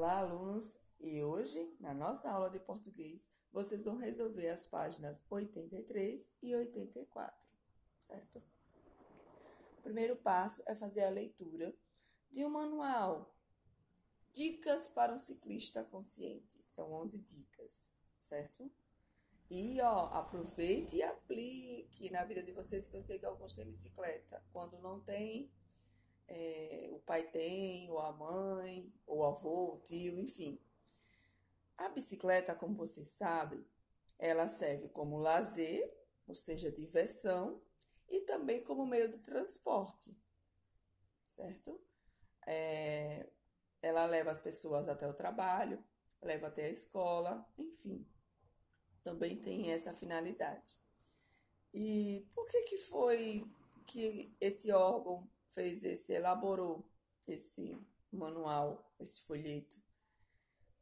Olá, alunos! E hoje, na nossa aula de português, vocês vão resolver as páginas 83 e 84, certo? O primeiro passo é fazer a leitura de um manual. Dicas para um ciclista consciente. São 11 dicas, certo? E, ó, aproveite e aplique na vida de vocês, que eu sei que alguns têm bicicleta. Quando não tem, é, o pai tem, ou a mãe, ou o avô, o tio, enfim. A bicicleta, como vocês sabem, ela serve como lazer, ou seja, diversão, e também como meio de transporte, certo? É, ela leva as pessoas até o trabalho, leva até a escola, enfim, também tem essa finalidade. E por que que foi que esse órgão fez esse, elaborou esse manual, esse folheto.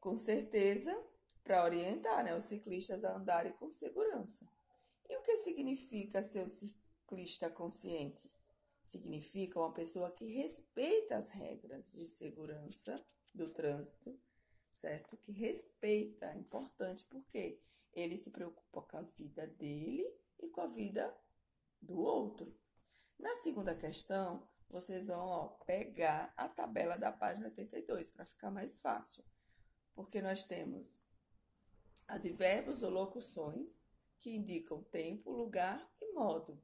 Com certeza, para orientar né, os ciclistas a andarem com segurança. E o que significa ser um ciclista consciente? Significa uma pessoa que respeita as regras de segurança do trânsito, certo? Que respeita, é importante porque ele se preocupa com a vida dele e com a vida do outro. Na segunda questão, vocês vão ó, pegar a tabela da página 82 para ficar mais fácil. Porque nós temos advérbios ou locuções que indicam tempo, lugar e modo.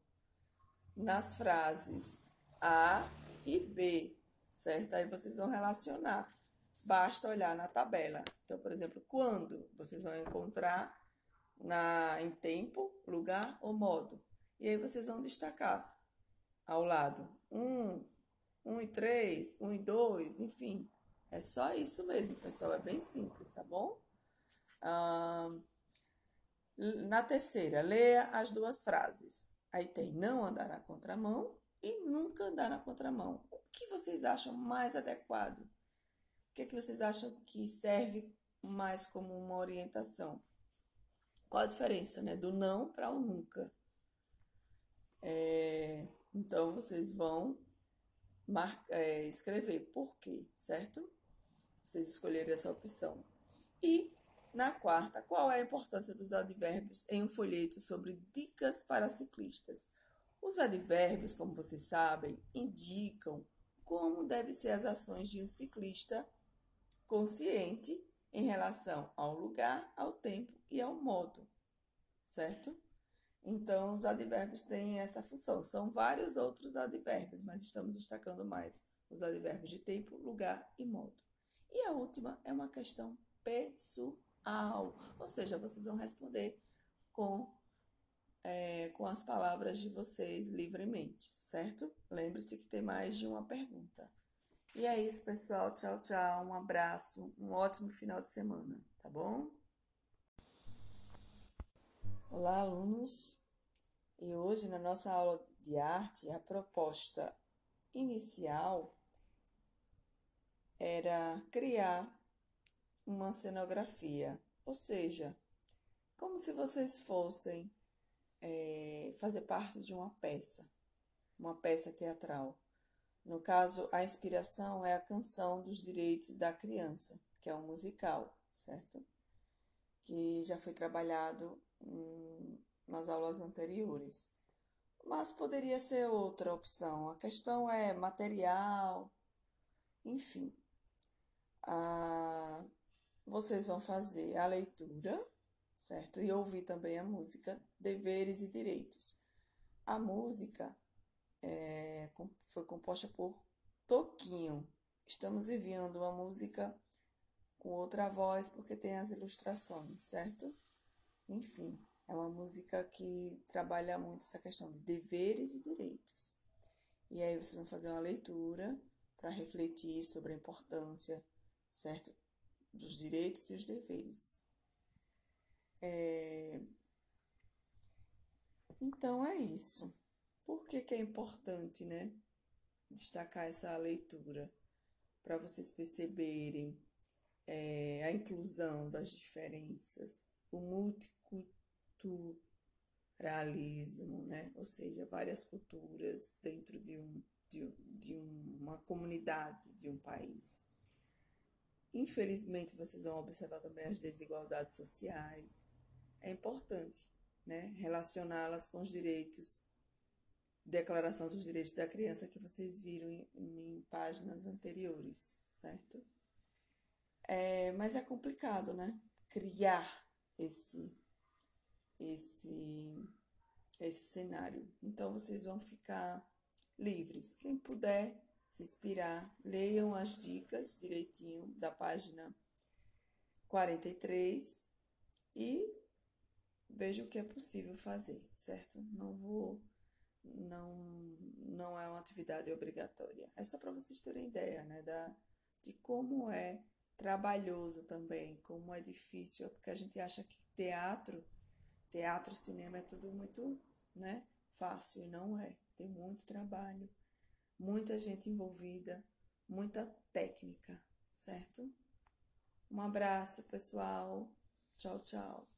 Nas frases A e B, certo? Aí vocês vão relacionar. Basta olhar na tabela. Então, por exemplo, quando vocês vão encontrar na, em tempo, lugar ou modo. E aí vocês vão destacar ao lado. Um, um e três, um e dois, enfim. É só isso mesmo, pessoal. É bem simples, tá bom? Ah, na terceira, leia as duas frases. Aí tem não andar na contramão e nunca andar na contramão. O que vocês acham mais adequado? O que, é que vocês acham que serve mais como uma orientação? Qual a diferença, né? Do não para o nunca. É, então, vocês vão é, escrever por quê, certo? Vocês escolherem essa opção. E, na quarta, qual é a importância dos advérbios em um folheto sobre dicas para ciclistas? Os advérbios, como vocês sabem, indicam como devem ser as ações de um ciclista consciente em relação ao lugar, ao tempo e ao modo, certo? Então, os advérbios têm essa função. São vários outros advérbios, mas estamos destacando mais os advérbios de tempo, lugar e modo. E a última é uma questão pessoal, ou seja, vocês vão responder com, é, com as palavras de vocês livremente, certo? Lembre-se que tem mais de uma pergunta. E é isso, pessoal. Tchau, tchau. Um abraço. Um ótimo final de semana, tá bom? Olá, alunos! E hoje, na nossa aula de arte, a proposta inicial era criar uma cenografia, ou seja, como se vocês fossem é, fazer parte de uma peça, uma peça teatral. No caso, a inspiração é a canção dos direitos da criança, que é um musical, certo? Que já foi trabalhado nas aulas anteriores. Mas poderia ser outra opção. A questão é material, enfim. Ah, vocês vão fazer a leitura, certo? E ouvir também a música Deveres e Direitos. A música é, foi composta por Toquinho. Estamos enviando uma música com outra voz porque tem as ilustrações, certo? Enfim, é uma música que trabalha muito essa questão de deveres e direitos. E aí vocês vão fazer uma leitura para refletir sobre a importância, certo? Dos direitos e os deveres. É... Então é isso. Por que, que é importante, né? Destacar essa leitura para vocês perceberem é, a inclusão das diferenças, o multiculturalismo, né? ou seja, várias culturas dentro de, um, de, de uma comunidade, de um país. Infelizmente, vocês vão observar também as desigualdades sociais. É importante, né, relacioná-las com os direitos, Declaração dos Direitos da Criança que vocês viram em, em páginas anteriores, certo? É, mas é complicado, né? Criar esse, esse, esse cenário. Então, vocês vão ficar livres. Quem puder se inspirar, leiam as dicas direitinho da página 43 e vejam o que é possível fazer, certo? Não vou não não é uma atividade obrigatória. É só para vocês terem ideia, né, da de como é trabalhoso também, como é difícil, porque a gente acha que teatro, teatro, cinema é tudo muito, né, fácil e não é. Tem muito trabalho, muita gente envolvida, muita técnica, certo? Um abraço, pessoal. Tchau, tchau.